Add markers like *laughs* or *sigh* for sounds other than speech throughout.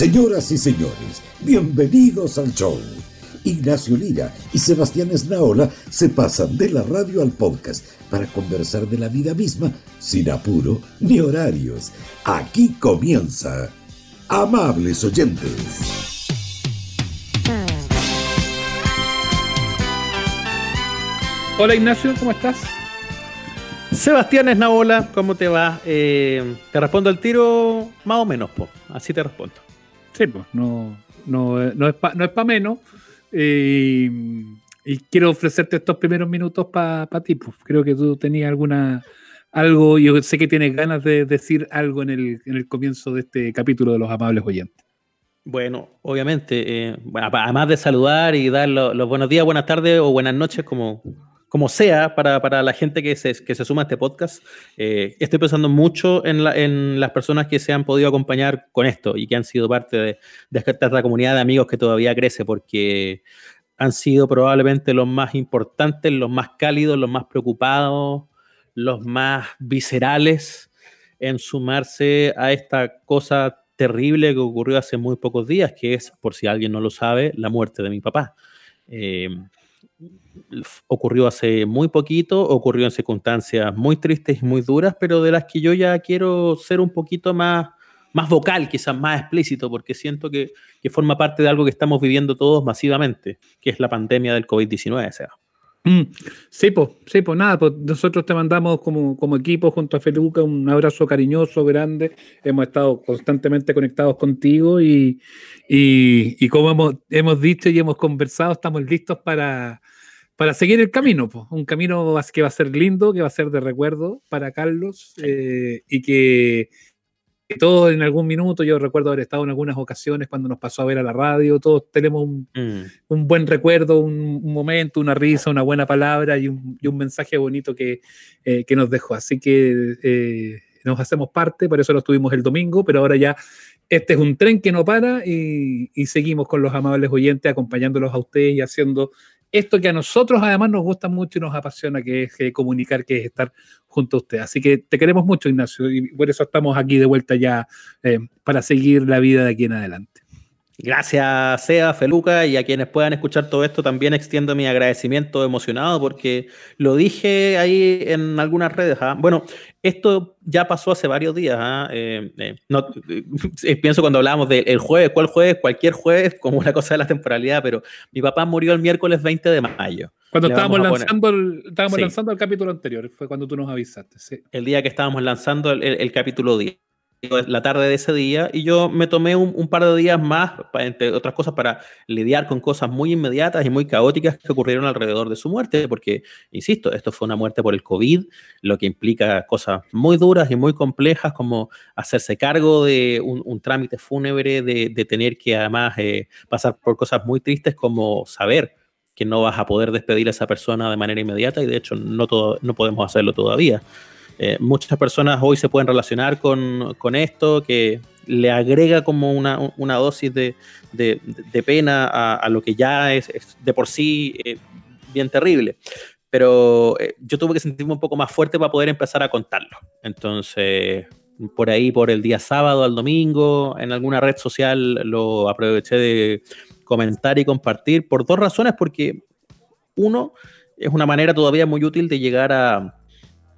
Señoras y señores, bienvenidos al show. Ignacio Lira y Sebastián Esnaola se pasan de la radio al podcast para conversar de la vida misma sin apuro ni horarios. Aquí comienza. Amables oyentes. Hola Ignacio, ¿cómo estás? Sebastián Esnaola, ¿cómo te va? Eh, te respondo el tiro más o menos, po. así te respondo. Sí, pues no, no, no es para menos. Eh, y quiero ofrecerte estos primeros minutos para ti. Pues. Creo que tú tenías alguna algo, yo sé que tienes ganas de decir algo en el, en el comienzo de este capítulo de los amables oyentes. Bueno, obviamente, eh, además de saludar y dar los buenos días, buenas tardes o buenas noches, como, como sea, para, para, la gente que se, que se suma a este podcast, eh, estoy pensando mucho en, la, en, las personas que se han podido acompañar con esto y que han sido parte de, de esta comunidad de amigos que todavía crece, porque han sido probablemente los más importantes, los más cálidos, los más preocupados, los más viscerales en sumarse a esta cosa terrible que ocurrió hace muy pocos días, que es, por si alguien no lo sabe, la muerte de mi papá. Eh, ocurrió hace muy poquito, ocurrió en circunstancias muy tristes y muy duras, pero de las que yo ya quiero ser un poquito más más vocal, quizás más explícito, porque siento que, forma parte de algo que estamos viviendo todos masivamente, que es la pandemia del COVID-19. sea. Mm, sí, pues, sí, pues nada, pues nosotros te mandamos como, como equipo junto a Feluca un abrazo cariñoso, grande. Hemos estado constantemente conectados contigo y, y, como hemos, hemos dicho y hemos conversado, estamos listos para, para seguir el camino, pues. un camino que va a ser lindo, que va a ser de recuerdo para Carlos eh, y que todos en algún minuto, yo recuerdo haber estado en algunas ocasiones cuando nos pasó a ver a la radio, todos tenemos un, mm. buen recuerdo, un, momento, una risa, una buena palabra y un, mensaje bonito que, eh, que, nos dejó. Así que eh, nos hacemos parte, por eso lo tuvimos el domingo, pero ahora ya este es un tren que no para y, y seguimos con los amables oyentes acompañándolos a ustedes y haciendo esto que a nosotros además nos gusta mucho y nos apasiona, que es eh, comunicar, que es estar junto a usted. Así que te queremos mucho, Ignacio, y por eso estamos aquí de vuelta ya eh, para seguir la vida de aquí en adelante. Gracias, Sea, Feluca, y a quienes puedan escuchar todo esto, también extiendo mi agradecimiento emocionado porque lo dije ahí en algunas redes. ¿ah? Bueno, esto ya pasó hace varios días. ¿ah? Eh, eh, no, *laughs* eh, pienso cuando hablábamos del jueves, ¿cuál jueves? Cualquier jueves, como una cosa de la temporalidad, pero mi papá murió el miércoles 20 de mayo. Cuando estábamos, lanzando el, estábamos lanzando el capítulo anterior, fue cuando tú nos avisaste. Sí. El día que estábamos lanzando el, el capítulo 10 la tarde de ese día y yo me tomé un, par de días más, entre otras cosas, para lidiar con cosas muy inmediatas y muy caóticas que ocurrieron alrededor de su muerte, porque, insisto, esto fue una muerte por el COVID, lo que implica cosas muy duras y muy complejas como hacerse cargo de un, trámite fúnebre, de, tener que además eh, pasar por cosas muy tristes como saber que no vas a poder despedir a esa persona de manera inmediata y de hecho no, todo, no podemos hacerlo todavía. Eh, muchas personas hoy se pueden relacionar con, esto, que le agrega como una, dosis de, pena a, lo que ya es, de por sí eh, bien terrible. Pero eh, yo tuve que sentirme un poco más fuerte para poder empezar a contarlo. Entonces, por ahí, por el día sábado al domingo, en alguna red social lo aproveché de comentar y compartir por dos razones, porque uno, es una manera todavía muy útil de llegar a,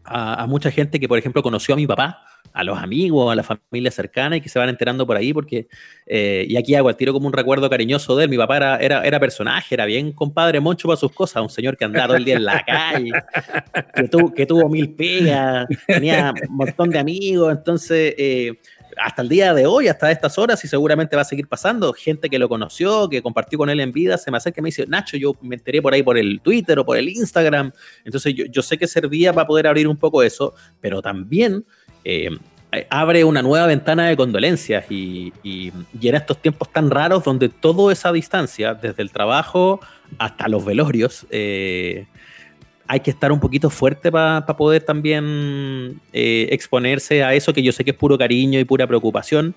a, mucha gente que, por ejemplo, conoció a mi papá, a los amigos, a la familia cercana y que se van enterando por ahí, porque, eh, y aquí hago el tiro como un recuerdo cariñoso de él. Mi papá era, era, era, personaje, era bien compadre moncho para sus cosas, un señor que andaba todo el día en la *laughs* calle, que, tuvo, que tuvo mil pegas, tenía un montón de amigos, entonces. Eh, hasta el día de hoy, hasta estas horas, y seguramente va a seguir pasando, gente que lo conoció, que compartió con él en vida, se me acerca y me dice, Nacho, yo me enteré por ahí por el Twitter o por el Instagram. Entonces yo, yo sé que servía para poder abrir un poco eso, pero también eh, abre una nueva ventana de condolencias y, y, y, en estos tiempos tan raros donde toda esa distancia, desde el trabajo hasta los velorios, eh, hay que estar un poquito fuerte para poder también eh, exponerse a eso que yo sé que es puro cariño y pura preocupación,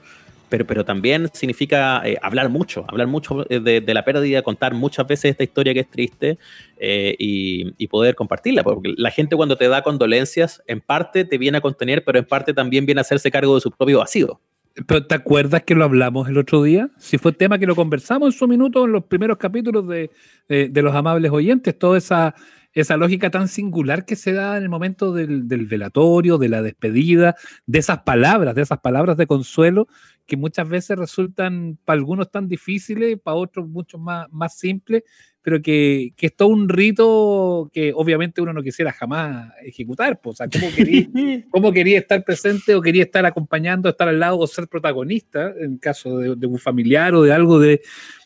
pero, pero también significa eh, hablar mucho, hablar mucho de, la pérdida, contar muchas veces esta historia que es triste eh, y, poder compartirla, porque la gente cuando te da condolencias, en parte te viene a contener, pero en parte también viene a hacerse cargo de su propio vacío. Pero ¿te acuerdas que lo hablamos el otro día? Si fue tema que lo conversamos en su minuto en los primeros capítulos de, de, los amables oyentes, toda esa, esa lógica tan singular que se da en el momento del, del, velatorio, de la despedida, de esas palabras, de esas palabras de consuelo que muchas veces resultan para algunos tan difíciles, para otros mucho más, más simples, pero que, que, es todo un rito que obviamente uno no quisiera jamás ejecutar. Pues, o sea, ¿cómo quería, *laughs* ¿cómo quería, estar presente o quería estar acompañando, estar al lado o ser protagonista en caso de, de un familiar o de algo de,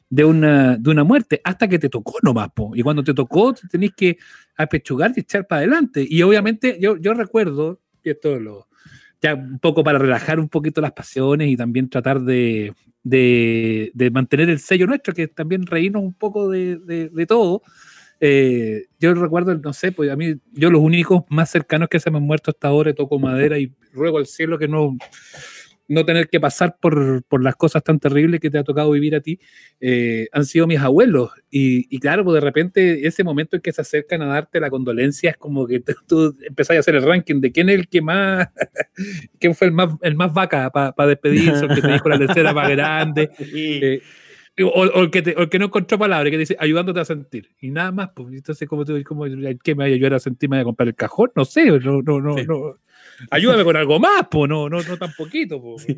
de, una, de una muerte? Hasta que te tocó nomás. Po. Y cuando te tocó, te tenés que apechugar y echar para adelante. Y obviamente yo, yo recuerdo, y esto lo, ya un poco para relajar un poquito las pasiones y también tratar de, de, mantener el sello nuestro, que también reírnos un poco de, de todo. Eh, yo recuerdo, no sé, pues a mí, yo los únicos más cercanos que se me han muerto hasta ahora, toco madera y ruego al cielo que no, no tener que pasar por, por, las cosas tan terribles que te ha tocado vivir a ti, eh, han sido mis abuelos. Y, y, claro, pues de repente ese momento en que se acercan a darte la condolencia es como que tú empezás a hacer el ranking de quién es el que más, *laughs* quién fue el más, el más vaca para despedirse, el que te dijo la tercera más grande. *laughs* Eh, o, o, el que te, o, el que no encontró palabras, que dice ayudándote a sentir. Y nada más, pues entonces, como tú, como, ¿qué me vaya a ayudar a sentir? ¿Me voy a comprar el cajón? No sé, no, no, no, sí. no Ayúdame con algo más, po, no, no, no tan poquito. Po. Sí.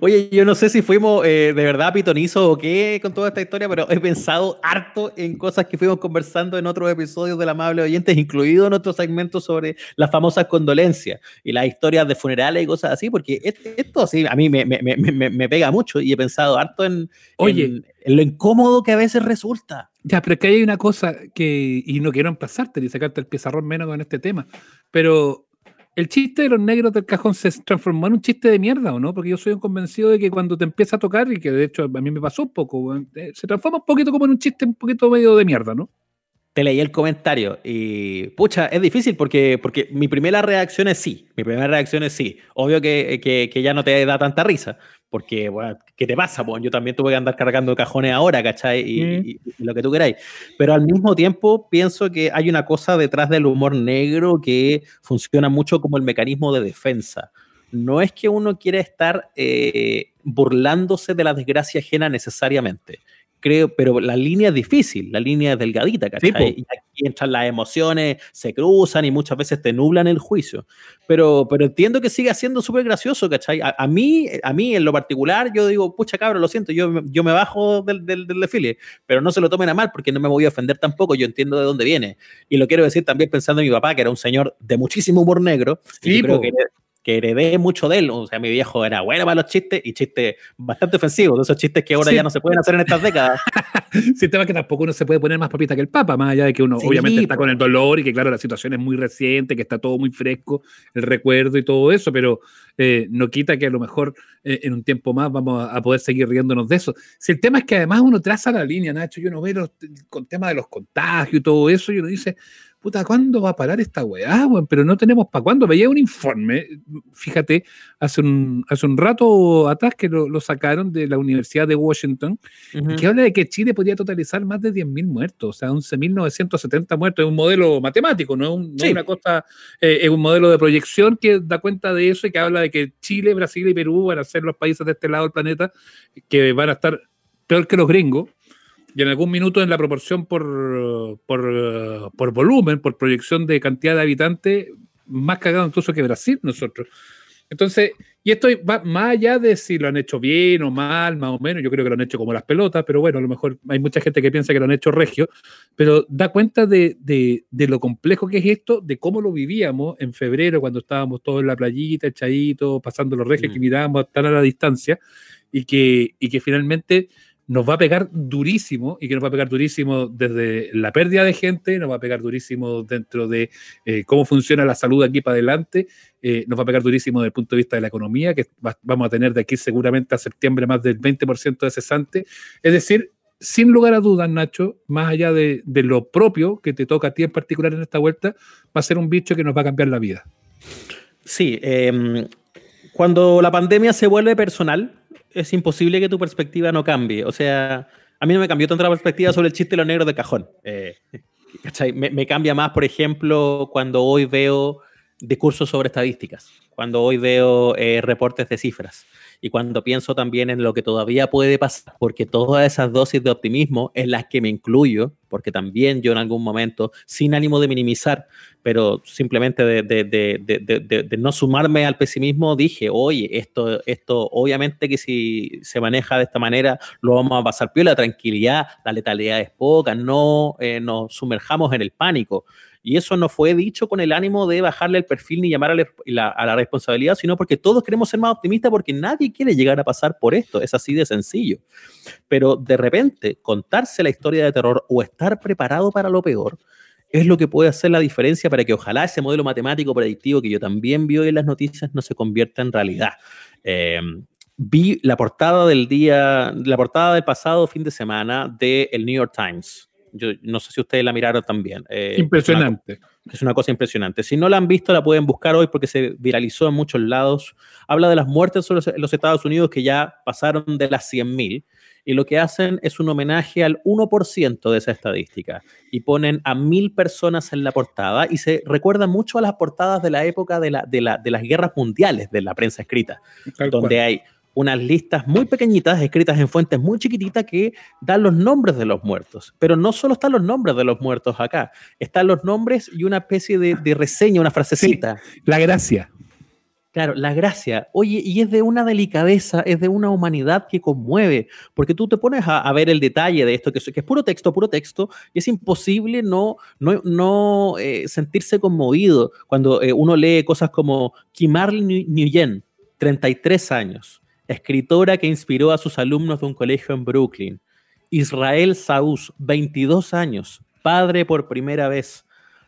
Oye, yo no sé si fuimos eh, de verdad pitonizos o qué con toda esta historia, pero he pensado harto en cosas que fuimos conversando en otros episodios del Amable Oyentes, incluido nuestro segmento sobre las famosas condolencias y las historias de funerales y cosas así, porque esto sí, a mí me, me, me, me pega mucho y he pensado harto en, Oye, en, en, lo incómodo que a veces resulta. Ya, pero es que hay una cosa que, y no quiero empezarte ni sacarte el pizarrón menos con este tema, pero el chiste de los negros del cajón se transformó en un chiste de mierda, ¿o no? Porque yo soy un convencido de que cuando te empieza a tocar, y que de hecho a mí me pasó un poco, eh, se transforma un poquito como en un chiste un poquito medio de mierda, ¿no? Te leí el comentario y, pucha, es difícil porque, porque mi primera reacción es sí, mi primera reacción es sí. Obvio que, que, que ya no te da tanta risa, porque, bueno, ¿qué te pasa? Pues yo también tuve que andar cargando cajones ahora, ¿cachai? Y, mm. y, y, lo que tú queráis. Pero al mismo tiempo pienso que hay una cosa detrás del humor negro que funciona mucho como el mecanismo de defensa. No es que uno quiera estar eh, burlándose de la desgracia ajena necesariamente creo, pero la línea es difícil, la línea es delgadita, ¿cachai? Sí, y aquí entran las emociones, se cruzan y muchas veces te nublan el juicio. Pero, pero entiendo que sigue siendo súper gracioso, ¿cachai? A, a, mí, a mí, en lo particular, yo digo, pucha cabrón, lo siento, yo, yo me bajo del, del, del, desfile, pero no se lo tomen a mal porque no me voy a ofender tampoco, yo entiendo de dónde viene. Y lo quiero decir también pensando en mi papá, que era un señor de muchísimo humor negro. Sí, y creo que que heredé mucho de él. O sea, mi viejo era bueno para los chistes y chistes bastante ofensivos, de esos chistes que ahora sí. ya no se pueden hacer en estas décadas. *laughs* sí, el tema es que tampoco uno se puede poner más papita que el Papa, más allá de que uno sí, obviamente está con el dolor y que, claro, la situación es muy reciente, que está todo muy fresco, el recuerdo y todo eso, pero eh, no quita que a lo mejor eh, en un tiempo más vamos a, a, poder seguir riéndonos de eso. Si el tema es que además uno traza la línea, Nacho, yo no veo los, con tema de los contagios y todo eso, y uno dice, puta, ¿cuándo va a parar esta weá, weón? Pero no tenemos para cuándo. Veía un informe, fíjate, hace un, hace un rato atrás que lo, lo sacaron de la Universidad de Washington, uh -huh. que habla de que Chile podría totalizar más de 10.000 muertos, o sea, 11.970 muertos. Es un modelo matemático, no es, un, sí. no es una cosa, eh, es un modelo de proyección que da cuenta de eso y que habla de que Chile, Brasil y Perú van a ser los países de este lado del planeta que van a estar peor que los gringos y en algún minuto en la proporción por, por, por, volumen, por proyección de cantidad de habitantes, más cagado incluso que Brasil nosotros. Entonces, y esto va más allá de si lo han hecho bien o mal, más o menos, yo creo que lo han hecho como las pelotas, pero bueno, a lo mejor hay mucha gente que piensa que lo han hecho regio, pero da cuenta de, de, de lo complejo que es esto, de cómo lo vivíamos en febrero, cuando estábamos todos en la playita, echaditos, pasando los regios mm. que mirábamos tan a la distancia, y que, y que finalmente nos va a pegar durísimo y que nos va a pegar durísimo desde la pérdida de gente, nos va a pegar durísimo dentro de eh, cómo funciona la salud aquí para adelante, eh, nos va a pegar durísimo desde el punto de vista de la economía, que va, vamos a tener de aquí seguramente a septiembre más del 20% de cesante. Es decir, sin lugar a dudas, Nacho, más allá de, lo propio que te toca a ti en particular en esta vuelta, va a ser un bicho que nos va a cambiar la vida. Sí, eh, cuando la pandemia se vuelve personal, es imposible que tu perspectiva no cambie. O sea, a mí no me cambió tanto la perspectiva sobre el chiste de los negros de cajón. Eh, me, cambia más, por ejemplo, cuando hoy veo de cursos sobre estadísticas, cuando hoy veo eh, reportes de cifras y cuando pienso también en lo que todavía puede pasar, porque todas esas dosis de optimismo en las que me incluyo, porque también yo en algún momento, sin ánimo de minimizar, pero simplemente de, de, de, de no sumarme al pesimismo, dije, oye, esto, esto obviamente que si se maneja de esta manera, lo vamos a pasar piola, la tranquilidad, la letalidad es poca, no eh, nos sumerjamos en el pánico. Y eso no fue dicho con el ánimo de bajarle el perfil ni llamar a la, responsabilidad, sino porque todos queremos ser más optimistas porque nadie quiere llegar a pasar por esto. Es así de sencillo. Pero de repente, contarse la historia de terror o estar preparado para lo peor es lo que puede hacer la diferencia para que ojalá ese modelo matemático predictivo que yo también vi en las noticias no se convierta en realidad. Em, vi la portada del día, la portada del pasado fin de semana del el New York Times yo no sé si ustedes la miraron también. Eh, impresionante. Es una, cosa impresionante. Si no la han visto, la pueden buscar hoy porque se viralizó en muchos lados. Habla de las muertes en los Estados Unidos que ya pasaron de las 100.000 y lo que hacen es un homenaje al 1% de esa estadística y ponen a mil personas en la portada y se recuerda mucho a las portadas de la época de, la, de, la, de las guerras mundiales de la prensa escrita, donde hay unas listas muy pequeñitas, escritas en fuentes muy chiquititas, que dan los nombres de los muertos. Pero no solo están los nombres de los muertos acá, están los nombres y una especie de, reseña, una frasecita. la gracia. Claro, la gracia. Oye, y es de una delicadeza, es de una humanidad que conmueve, porque tú te pones a, ver el detalle de esto, que, que, es puro texto, puro texto, y es imposible no, no, no eh, sentirse conmovido cuando eh, uno lee cosas como Kimarl Nguyen, 33 años, escritora que inspiró a sus alumnos de un colegio en Brooklyn. Israel Saús, 22 años, padre por primera vez.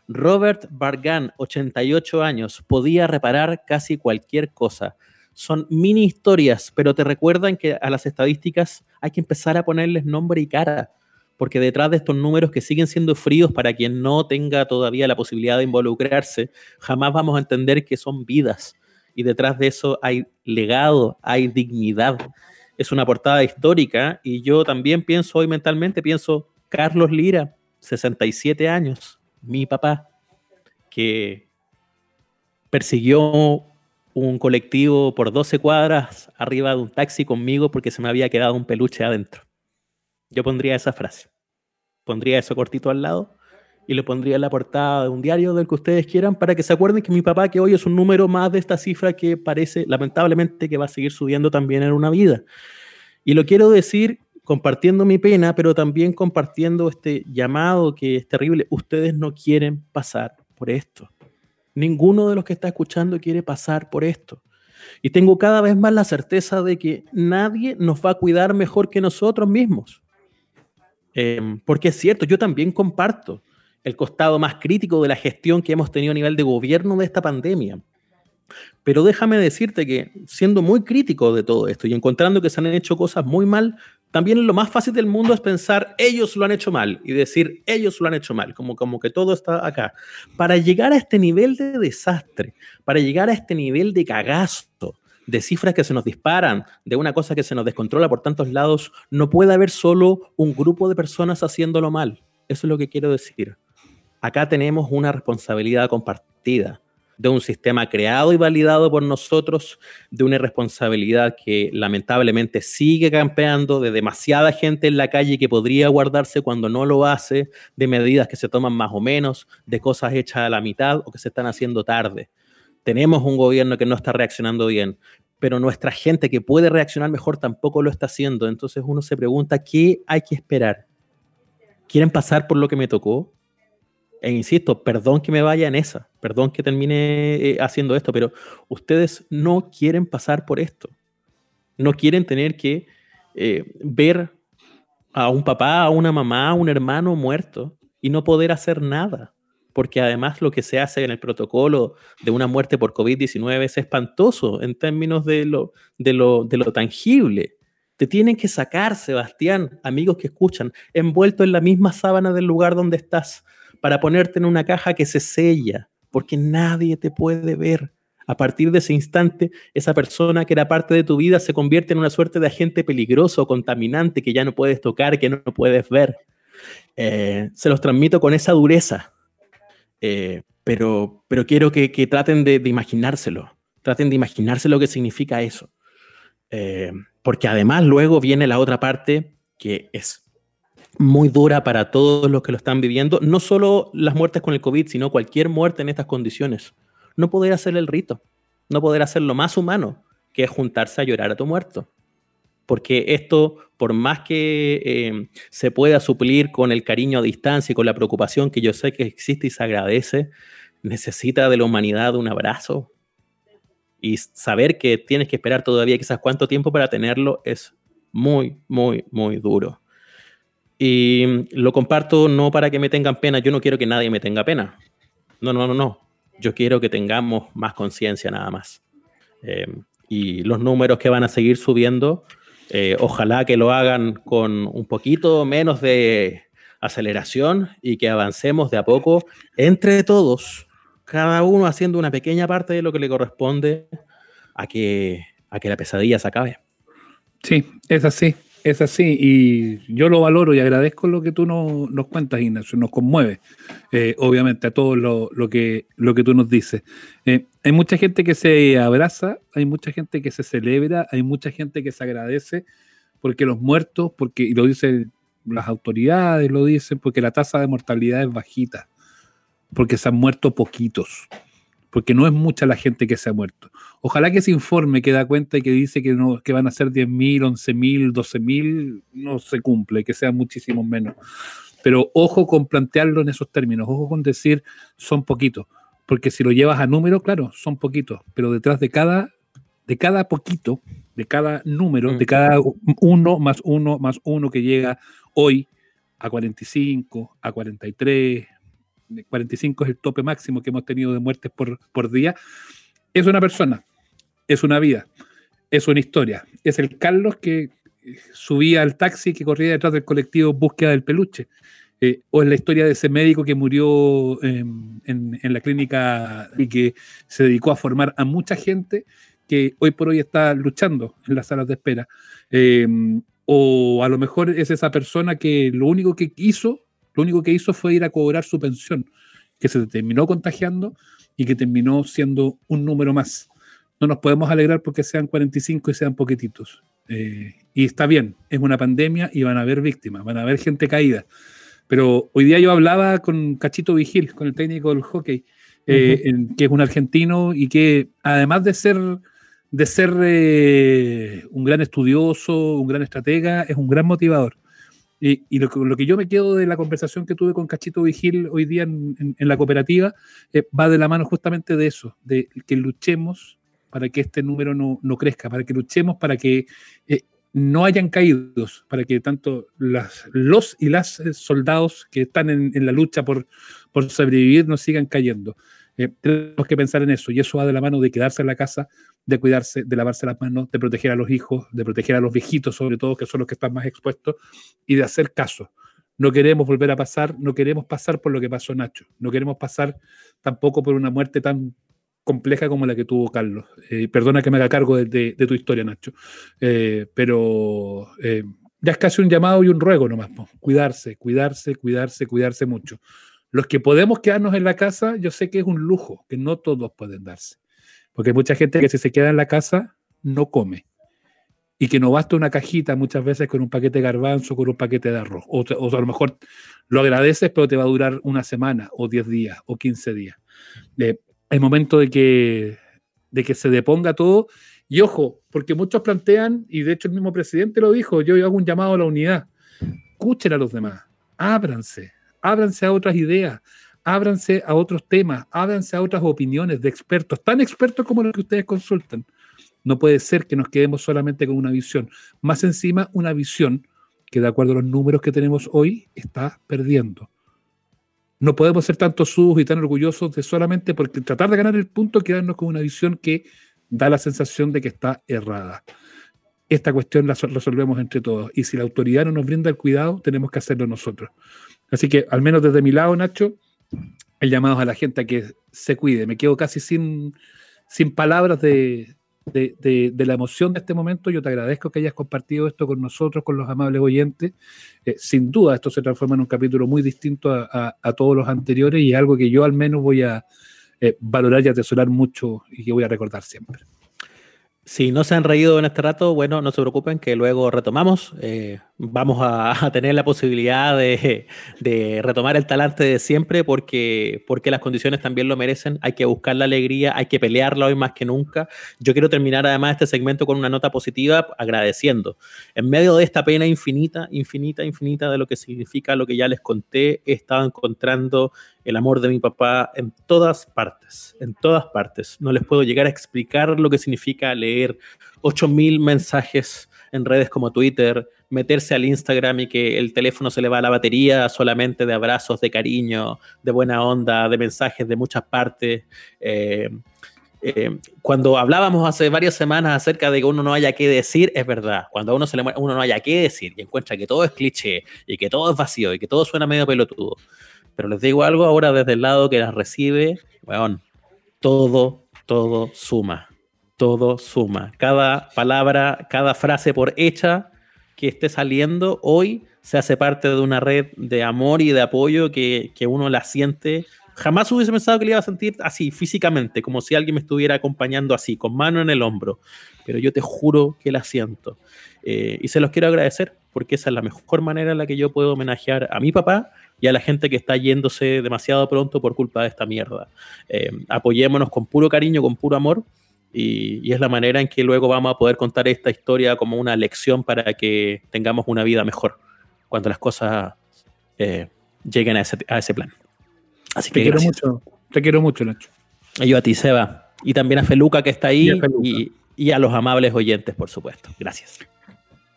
Robert Bargan, 88 años, podía reparar casi cualquier cosa. Son mini historias, pero te recuerdan que a las estadísticas hay que empezar a ponerles nombre y cara, porque detrás de estos números que siguen siendo fríos para quien no tenga todavía la posibilidad de involucrarse, jamás vamos a entender que son vidas y detrás de eso hay legado, hay dignidad. Es una portada histórica y yo también pienso hoy mentalmente, pienso Carlos Lira, 67 años, mi papá, que persiguió un colectivo por 12 cuadras arriba de un taxi conmigo porque se me había quedado un peluche adentro. Yo pondría esa frase. Pondría eso cortito al lado y le pondría en la portada de un diario del que ustedes quieran para que se acuerden que mi papá, que hoy es un número más de esta cifra que parece lamentablemente que va a seguir subiendo también en una vida. Y lo quiero decir compartiendo mi pena, pero también compartiendo este llamado que es terrible. Ustedes no quieren pasar por esto. Ninguno de los que está escuchando quiere pasar por esto. Y tengo cada vez más la certeza de que nadie nos va a cuidar mejor que nosotros mismos. Em, porque es cierto, yo también comparto el costado más crítico de la gestión que hemos tenido a nivel de gobierno de esta pandemia. Pero déjame decirte que siendo muy crítico de todo esto y encontrando que se han hecho cosas muy mal, también lo más fácil del mundo es pensar ellos lo han hecho mal y decir ellos lo han hecho mal, como, como que todo está acá. Para llegar a este nivel de desastre, para llegar a este nivel de cagazo, de cifras que se nos disparan, de una cosa que se nos descontrola por tantos lados, no puede haber solo un grupo de personas haciéndolo mal. Eso es lo que quiero decir acá tenemos una responsabilidad compartida de un sistema creado y validado por nosotros, de una responsabilidad que lamentablemente sigue campeando, de demasiada gente en la calle que podría guardarse cuando no lo hace, de medidas que se toman más o menos, de cosas hechas a la mitad o que se están haciendo tarde. Tenemos un gobierno que no está reaccionando bien, pero nuestra gente que puede reaccionar mejor tampoco lo está haciendo. Entonces uno se pregunta, ¿qué hay que esperar? ¿Quieren pasar por lo que me tocó? E insisto, perdón que me vaya en esa, perdón que termine eh, haciendo esto, pero ustedes no quieren pasar por esto. No quieren tener que eh, ver a un papá, a una mamá, a un hermano muerto y no poder hacer nada. Porque además lo que se hace en el protocolo de una muerte por COVID-19 es espantoso en términos de lo, de, lo, de lo tangible. Te tienen que sacar, Sebastián, amigos que escuchan, envuelto en la misma sábana del lugar donde estás para ponerte en una caja que se sella, porque nadie te puede ver. A partir de ese instante, esa persona que era parte de tu vida se convierte en una suerte de agente peligroso, contaminante, que ya no puedes tocar, que no puedes ver. Eh, se los transmito con esa dureza. Eh, pero, pero quiero que, traten de, imaginárselo, traten de imaginarse lo que significa eso. Eh, porque además luego viene la otra parte que es muy dura para todos los que lo están viviendo, no solo las muertes con el COVID, sino cualquier muerte en estas condiciones. No poder hacer el rito, no poder hacer lo más humano, que es juntarse a llorar a tu muerto. Porque esto, por más que eh, se pueda suplir con el cariño a distancia y con la preocupación que yo sé que existe y se agradece, necesita de la humanidad un abrazo. Y saber que tienes que esperar todavía quizás cuánto tiempo para tenerlo es muy, muy, muy duro. Y lo comparto no para que me tengan pena, yo no quiero que nadie me tenga pena. No, no, no, no. Yo quiero que tengamos más conciencia nada más. Eh, y los números que van a seguir subiendo, eh, ojalá que lo hagan con un poquito menos de aceleración y que avancemos de a poco entre todos, cada uno haciendo una pequeña parte de lo que le corresponde a que, a que la pesadilla se acabe. Sí, es así. Es así, y yo lo valoro y agradezco lo que tú nos, cuentas, Ignacio, nos conmueve, eh, obviamente, a todo lo, que, lo que tú nos dices. Eh, hay mucha gente que se abraza, hay mucha gente que se celebra, hay mucha gente que se agradece, porque los muertos, porque, y lo dicen las autoridades, lo dicen, porque la tasa de mortalidad es bajita, porque se han muerto poquitos porque no es mucha la gente que se ha muerto. Ojalá que ese informe que da cuenta y que dice que, no, que van a ser 10.000, 11.000, 12.000, no se cumple, que sea muchísimo menos. Pero ojo con plantearlo en esos términos, ojo con decir son poquitos, porque si lo llevas a número, claro, son poquitos, pero detrás de cada, de cada poquito, de cada número, de mm. cada uno más uno más uno que llega hoy a 45, a 43, 45 es el tope máximo que hemos tenido de muertes por, por día, es una persona, es una vida, es una historia. Es el Carlos que subía al taxi que corría detrás del colectivo Búsqueda del Peluche. Eh, o es la historia de ese médico que murió en, la clínica y que se dedicó a formar a mucha gente que hoy por hoy está luchando en las salas de espera. Eh, o a lo mejor es esa persona que lo único que hizo lo único que hizo fue ir a cobrar su pensión, que se terminó contagiando y que terminó siendo un número más. No nos podemos alegrar porque sean 45 y sean poquititos. Eh, y está bien, es una pandemia y van a haber víctimas, van a haber gente caída. Pero hoy día yo hablaba con Cachito Vigil, con el técnico del hockey, eh, que es un argentino y que además de ser, de ser eh, un gran estudioso, un gran estratega, es un gran motivador. Y, lo, que yo me quedo de la conversación que tuve con Cachito Vigil hoy día en, la cooperativa eh, va de la mano justamente de eso, de que luchemos para que este número no, crezca, para que luchemos para que eh, no hayan caídos, para que tanto las, los y las eh, soldados que están en, la lucha por, por sobrevivir no sigan cayendo. Eh, tenemos que pensar en eso y eso va de la mano de quedarse en la casa, de cuidarse, de lavarse las manos, de proteger a los hijos, de proteger a los viejitos sobre todo, que son los que están más expuestos, y de hacer caso. No queremos volver a pasar, no queremos pasar por lo que pasó Nacho, no queremos pasar tampoco por una muerte tan compleja como la que tuvo Carlos. Eh, perdona que me haga cargo de, tu historia, Nacho, eh, pero ya es casi un llamado y un ruego nomás. Cuidarse, cuidarse, cuidarse, cuidarse mucho. Los que podemos quedarnos en la casa, yo sé que es un lujo, que no todos pueden darse. Porque hay mucha gente que si se queda en la casa, no come. Y que no basta una cajita muchas veces con un paquete de garbanzo, con un paquete de arroz. O, a lo mejor lo agradeces, pero te va a durar una semana, o 10 días, o 15 días. Eh, es momento de que, de que se deponga todo. Y ojo, porque muchos plantean, y de hecho el mismo presidente lo dijo, yo hago un llamado a la unidad. Escuchen a los demás, ábranse, ábranse a otras ideas, ábranse a otros temas, ábranse a otras opiniones de expertos, tan expertos como los que ustedes consultan. No puede ser que nos quedemos solamente con una visión. Más encima, una visión que de acuerdo a los números que tenemos hoy está perdiendo. No podemos ser tan tosudos y tan orgullosos de solamente porque tratar de ganar el punto, quedarnos con una visión que da la sensación de que está errada. Esta cuestión la resolvemos entre todos. Y si la autoridad no nos brinda el cuidado, tenemos que hacerlo nosotros. Así que, al menos desde mi lado, Nacho, el llamado a la gente a que se cuide. Me quedo casi sin, sin palabras de, de, la emoción de este momento. Yo te agradezco que hayas compartido esto con nosotros, con los amables oyentes. Eh, sin duda, esto se transforma en un capítulo muy distinto a, todos los anteriores y algo que yo al menos voy a eh, valorar y atesorar mucho y que voy a recordar siempre. Si no se han reído en este rato, bueno, no se preocupen que luego retomamos. Eh, vamos *laughs* a, tener la posibilidad de, retomar el talante de siempre porque, porque las condiciones también lo merecen. Hay que buscar la alegría, hay que pelearla hoy más que nunca. Yo quiero terminar además este segmento con una nota positiva agradeciendo. En medio de esta pena infinita, infinita, infinita de lo que significa lo que ya les conté, he estado encontrando el amor de mi papá en todas partes, en todas partes. No les puedo llegar a explicar lo que significa leer 8000 mensajes en redes como Twitter, meterse al Instagram y que el teléfono se le va a la batería solamente de abrazos, de cariño, de buena onda, de mensajes de muchas partes. Eh, eh, cuando hablábamos hace varias semanas acerca de que uno no haya que decir, es verdad. Cuando a uno se le uno no haya que decir y encuentra que todo es cliché y que todo es vacío y que todo suena medio pelotudo pero les digo algo ahora desde el lado que las recibe, bueno, todo, todo suma. Todo suma. Cada palabra, cada frase por hecha que esté saliendo hoy se hace parte de una red de amor y de apoyo que, que uno la siente. Jamás hubiese pensado que le iba a sentir así, físicamente, como si alguien me estuviera acompañando así, con mano en el hombro. Pero yo te juro que la siento. Eh, y se los quiero agradecer, porque esa es la mejor manera en la que yo puedo homenajear a mi papá y a la gente que está yéndose demasiado pronto por culpa de esta mierda. Eh, apoyémonos con puro cariño, con puro amor, y, es la manera en que luego vamos a poder contar esta historia como una lección para que tengamos una vida mejor cuando las cosas eh, lleguen a ese, plan. Así que te quiero mucho, te quiero mucho, Nacho. Y yo a ti, Seba. Y también a Feluca que está ahí y a los amables oyentes, por supuesto. Gracias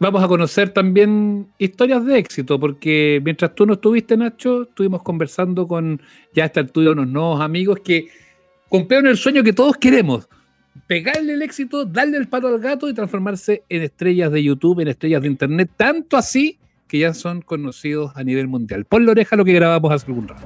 vamos a conocer también historias de éxito, porque mientras tú no estuviste, Nacho, estuvimos conversando con ya a esta altura unos nuevos amigos que cumplieron el sueño que todos queremos. Pegarle el éxito, darle el palo al gato y transformarse en estrellas de YouTube, en estrellas de Internet, tanto así que ya son conocidos a nivel mundial. Pon la oreja lo que grabamos hace algún rato.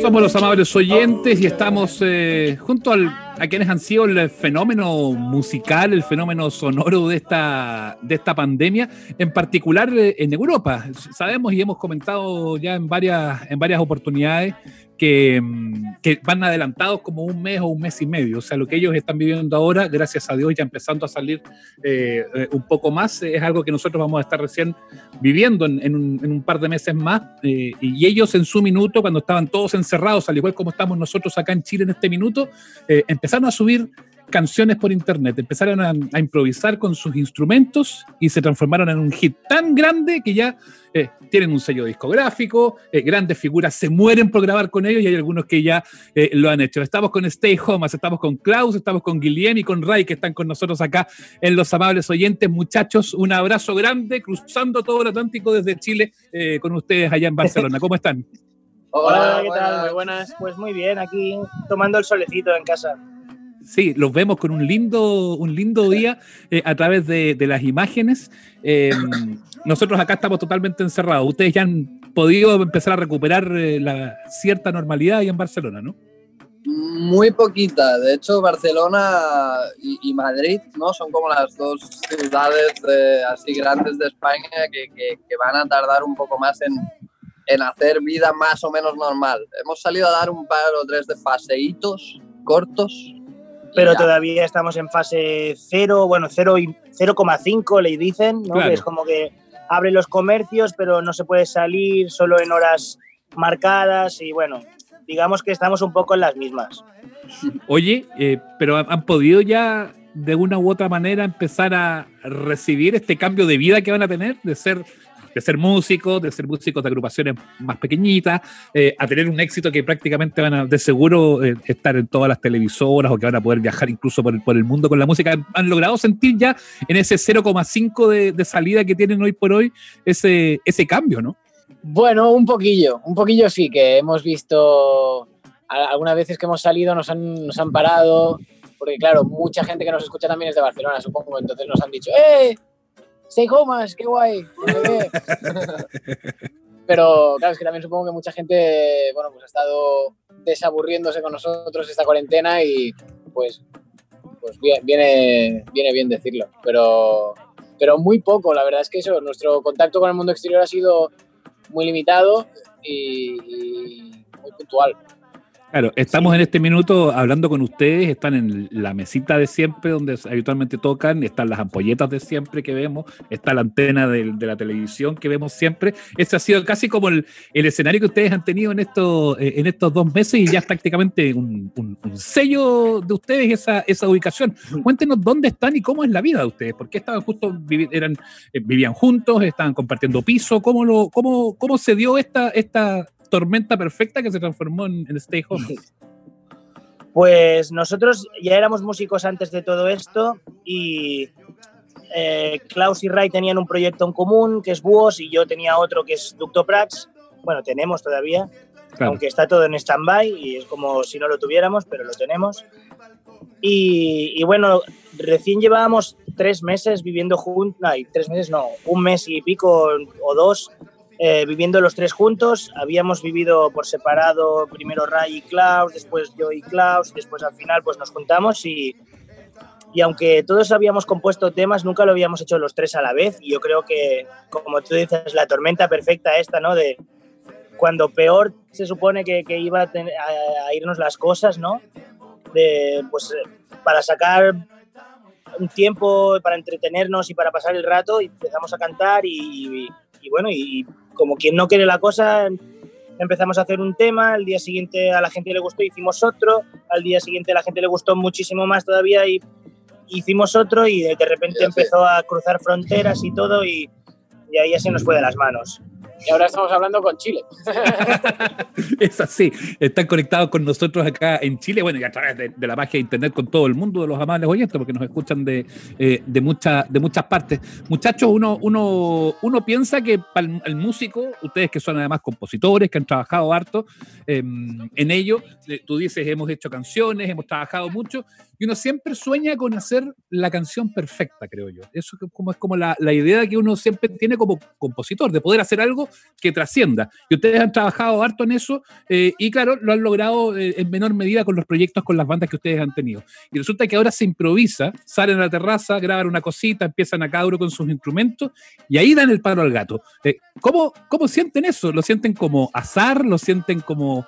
Somos los amables oyentes y estamos eh, junto a quienes han sido el fenómeno musical, el fenómeno sonoro de esta, de esta pandemia, en particular eh, en Europa. Sabemos y hemos comentado ya en varias, en varias oportunidades Mm, que, van adelantados como un mes o un mes y medio. O sea, lo que ellos están viviendo ahora, gracias a Dios, ya empezando a salir eh, eh, un poco más, es algo que nosotros vamos a estar recién viviendo en, un, par de meses más. Eh, y ellos en su minuto, cuando estaban todos encerrados, al igual como estamos nosotros acá en Chile en este minuto, empezaron a subir canciones por internet, empezaron a, improvisar con sus instrumentos y se transformaron en un hit tan grande que ya eh, tienen un sello discográfico, eh, grandes figuras se mueren por grabar con ellos y hay algunos que ya eh, lo han hecho. Estamos con Stay Home, estamos con Klaus, estamos con Guillem y con Ray que están con nosotros acá en Los Amables Oyentes. Muchachos, un abrazo grande cruzando todo el Atlántico desde Chile con ustedes allá en Barcelona. ¿Cómo están? Hola, ¿qué tal? Muy buenas. Pues muy bien, aquí tomando el solecito en casa. Sí, los vemos con un lindo, un lindo día eh, a través de, las imágenes. Em, nosotros acá estamos totalmente encerrados. Ustedes ya han podido empezar a recuperar eh, la cierta normalidad ahí en Barcelona, ¿no? Muy poquita. De hecho, Barcelona y, Madrid ¿no? son como las dos ciudades así grandes de España que, que, van a tardar un poco más en, en hacer vida más o menos normal. Hemos salido a dar un par o tres de paseitos cortos pero todavía estamos en fase 0, bueno, 0,5 le dicen, ¿no? es como que abren los comercios, pero no se puede salir solo en horas marcadas y bueno, digamos que estamos un poco en las mismas. Oye, eh, pero han podido ya de una u otra manera empezar a recibir este cambio de vida que van a tener, de ser de ser músicos, de ser músicos de agrupaciones más pequeñitas, eh, a tener un éxito que prácticamente van a de seguro eh, estar en todas las televisoras o que van a poder viajar incluso por el, por el mundo con la música. ¿Han, logrado sentir ya en ese 0,5 de, de, salida que tienen hoy por hoy ese, ese cambio, ¿no? Bueno, un poquillo, un poquillo sí, que hemos visto algunas veces que hemos salido nos han, nos han parado, porque claro, mucha gente que nos escucha también es de Barcelona, supongo, entonces nos han dicho, ¡eh! Seis gomas, qué guay. *laughs* Pero claro, es que también supongo que mucha gente, bueno, pues ha estado desaburriéndose con nosotros esta cuarentena y pues, pues viene, viene bien decirlo. Pero, pero muy poco, la verdad es que eso, nuestro contacto con el mundo exterior ha sido muy limitado y muy puntual. Claro, estamos en este minuto hablando con ustedes, están en la mesita de siempre donde habitualmente tocan, están las ampolletas de siempre que vemos, está la antena de, la televisión que vemos siempre. Ese ha sido casi como el, escenario que ustedes han tenido en, estos eh, en estos dos meses y ya es prácticamente un, sello de ustedes esa, esa ubicación. Cuéntenos dónde están y cómo es la vida de ustedes, porque estaban justo, eran, eh, vivían juntos, estaban compartiendo piso, cómo, lo, cómo, cómo se dio esta, esta, tormenta perfecta que se transformó en, Stay Home? *laughs* Pues nosotros ya éramos músicos antes de todo esto y eh, Klaus y Ray tenían un proyecto en común que es Buos y yo tenía otro que es Ductoprax. Bueno, tenemos todavía, aunque está todo en stand-by y es como si no lo tuviéramos, pero lo tenemos. Y, y bueno, recién llevábamos tres meses viviendo juntos, no, tres meses no, un mes y pico o dos eh, viviendo los tres juntos. Habíamos vivido por separado, primero Ray y Klaus, después yo y Klaus, después al final pues nos juntamos y, y aunque todos habíamos compuesto temas, nunca lo habíamos hecho los tres a la vez. Y yo creo que, como tú dices, la tormenta perfecta esta, ¿no? De cuando peor se supone que, que iba a, a, irnos las cosas, ¿no? De, pues, para sacar un tiempo para entretenernos y para pasar el rato, y empezamos a cantar y, y bueno, y, como quien no quiere la cosa, empezamos a hacer un tema, al día siguiente a la gente le gustó, hicimos otro, al día siguiente a la gente le gustó muchísimo más todavía y hicimos otro y de repente empezó a cruzar fronteras y todo y, y ahí ya se nos fue de las manos. Y ahora estamos hablando con Chile. *laughs* es así. Están conectados con nosotros acá en Chile, bueno, y a través de, la magia de Internet con todo el mundo de los amables oyentes, porque nos escuchan de, eh, de, de muchas partes. Muchachos, uno, uno, uno piensa que para el, músico, ustedes que son además compositores, que han trabajado harto em, en ello, eh, tú dices, hemos hecho canciones, hemos trabajado mucho, y uno siempre sueña con hacer la canción perfecta, creo yo. Eso es como, es como la, la idea que uno siempre tiene como compositor, de poder hacer algo que trascienda. Y ustedes han trabajado harto en eso eh, y claro, lo han logrado eh, en menor medida con los proyectos, con las bandas que ustedes han tenido. Y resulta que ahora se improvisa, salen a la terraza, graban una cosita, empiezan a cada uno con sus instrumentos y ahí dan el paro al gato. Eh, ¿cómo, ¿Cómo sienten eso? ¿Lo sienten como azar? ¿Lo sienten como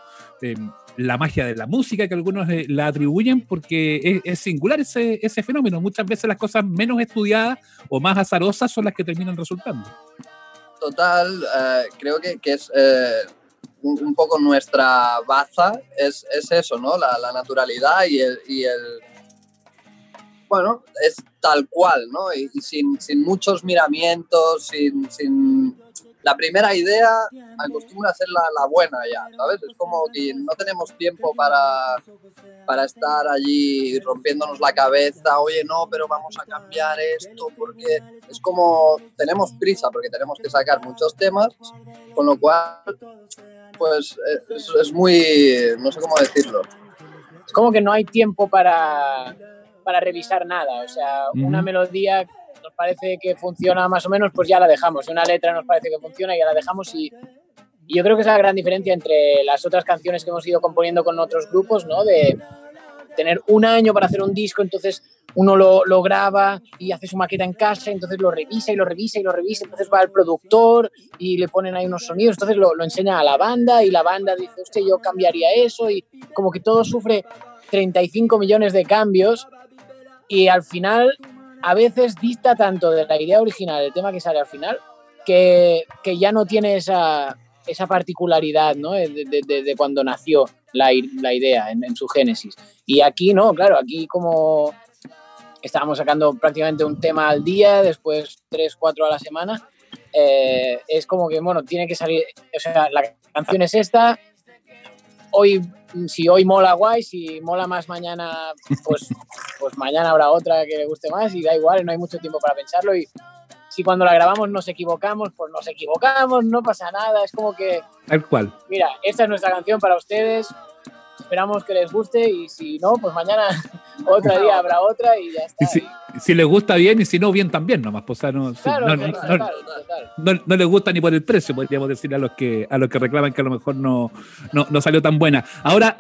la magia de la música que algunos la atribuyen porque es, singular ese, ese, fenómeno. Muchas veces las cosas menos estudiadas o más azarosas son las que terminan resultando total, eh, creo que, que es eh, un, poco nuestra baza, es, es eso, ¿no? La, naturalidad y el, y el, Bueno, es tal cual, ¿no? Y, y sin, sin, muchos miramientos, sin, sin la primera idea acostumbra a ser la, la, buena ya, ¿sabes? Es como que no tenemos tiempo para, para estar allí rompiéndonos la cabeza, oye, no, pero vamos a cambiar esto, porque es como tenemos prisa, porque tenemos que sacar muchos temas, con lo cual, pues es, es muy, no sé cómo decirlo. Es como que no hay tiempo para, para revisar nada, o sea, una melodía parece que funciona más o menos, pues ya la dejamos. Si una letra nos parece que funciona, ya la dejamos y, yo creo que es la gran diferencia entre las otras canciones que hemos ido componiendo con otros grupos, ¿no? De tener un año para hacer un disco, entonces uno lo, lo, graba y hace su maqueta en casa, entonces lo revisa y lo revisa y lo revisa, entonces va al productor y le ponen ahí unos sonidos, entonces lo, lo enseña a la banda y la banda dice, usted yo cambiaría eso y como que todo sufre 35 millones de cambios y al final a veces dista tanto de la idea original, el tema que sale al final, que, que ya no tiene esa, esa particularidad ¿no? de, de, de, cuando nació la, la idea en, en, su génesis. Y aquí no, claro, aquí como estábamos sacando prácticamente un tema al día, después tres, cuatro a la semana, eh, es como que, bueno, tiene que salir, o sea, la canción es esta, hoy si hoy mola guay, si mola más mañana, pues, *laughs* pues mañana habrá otra que le guste más y da igual, no hay mucho tiempo para pensarlo y si cuando la grabamos nos equivocamos, pues nos equivocamos, no pasa nada, es como que... Tal cual. Mira, esta es nuestra canción para ustedes, esperamos que les guste y si no, pues mañana *laughs* otro día habrá otra y ya está. si, si, les gusta bien y si no, bien también nomás. Pues, no, no, no, les gusta ni por el precio, podríamos decir a los que, a los que reclaman que a lo mejor no, no, salió tan buena. Ahora,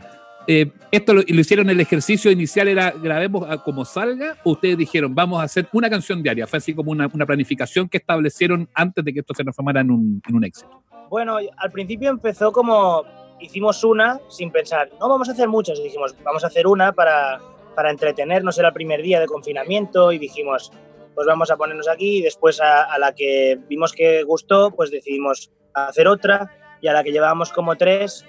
eh, esto lo, hicieron el ejercicio inicial, era grabemos como salga, ustedes dijeron, vamos a hacer una canción diaria, fue así como una, una planificación que establecieron antes de que esto se transformara en un, en un éxito. Bueno, al principio empezó como, hicimos una sin pensar, no vamos a hacer muchas, dijimos, vamos a hacer una para, para entretenernos, era el primer día de confinamiento y dijimos, pues vamos a ponernos aquí y después a, a la que vimos que gustó, pues decidimos hacer otra y a la que llevábamos como tres,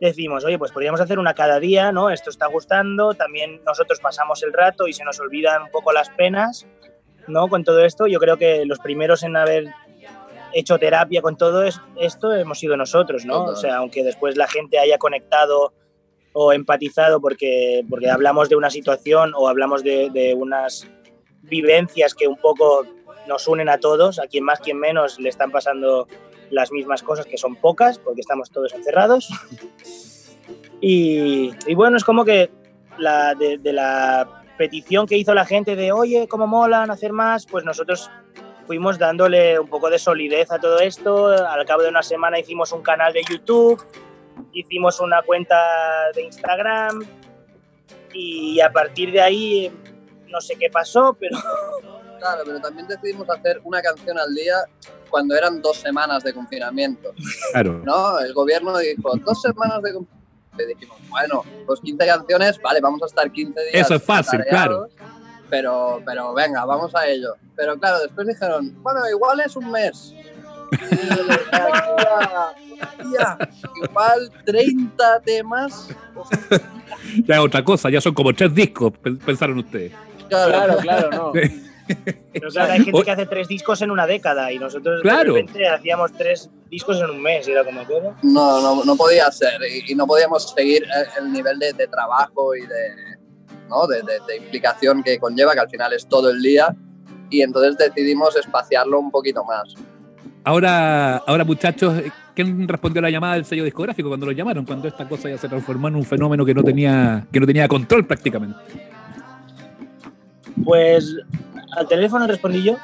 decimos, oye, pues podríamos hacer una cada día, ¿no? Esto está gustando, también nosotros pasamos el rato y se nos olvidan un poco las penas, ¿no? Con todo esto, yo creo que los primeros en haber hecho terapia con todo esto hemos sido nosotros, ¿no? O sea, aunque después la gente haya conectado o empatizado porque, porque hablamos de una situación o hablamos de, de unas vivencias que un poco nos unen a todos, a quien más, quien menos le están pasando las mismas cosas, que son pocas, porque estamos todos encerrados. *laughs* y, y, bueno, es como que la, de, de, la petición que hizo la gente de, oye, cómo molan hacer más, pues nosotros fuimos dándole un poco de solidez a todo esto. Al cabo de una semana hicimos un canal de YouTube, hicimos una cuenta de Instagram y a partir de ahí no sé qué pasó, pero... *laughs* Claro, pero también decidimos hacer una canción al día cuando eran dos semanas de confinamiento. Claro. ¿No? El gobierno dijo, dos semanas de confinamiento. Y dijimos, bueno, pues 15 canciones, vale, vamos a estar 15 días. Eso es fácil, claro pero, pero venga, vamos a ello. Pero claro, después dijeron, bueno, igual es un mes. igual 30 temas. ya otra cosa, ya son como tres discos, pensaron ustedes. Claro, claro, no. Pero claro, hay gente que hace tres discos en una década y nosotros claro. de repente hacíamos tres discos en un mes y era como todo. No, no, no podía ser y, y no podíamos seguir el nivel de, de trabajo y de, ¿no? de, de, de, implicación que conlleva, que al final es todo el día, y entonces decidimos espaciarlo un poquito más. Ahora, ahora muchachos, ¿quién respondió a la llamada del sello discográfico cuando lo llamaron? Cuando esta cosa ya se transformó en un fenómeno que no tenía, que no tenía control prácticamente. Pues al teléfono respondí yo.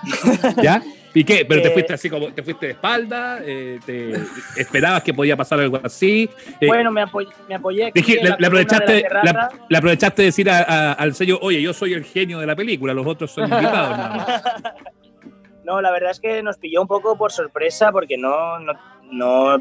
¿Ya? *laughs* ¿Y qué? ¿Pero te fuiste así como, te fuiste de espalda? Eh, te, ¿Esperabas que podía pasar algo así? Eh, bueno, me, apoyé. Me apoyé dije, aprovechaste, la, le, aprovechaste de decir a, a, al sello, oye, yo soy el genio de la película, los otros son invitados. ¿no? *laughs* no, la verdad es que nos pilló un poco por sorpresa porque no, no, no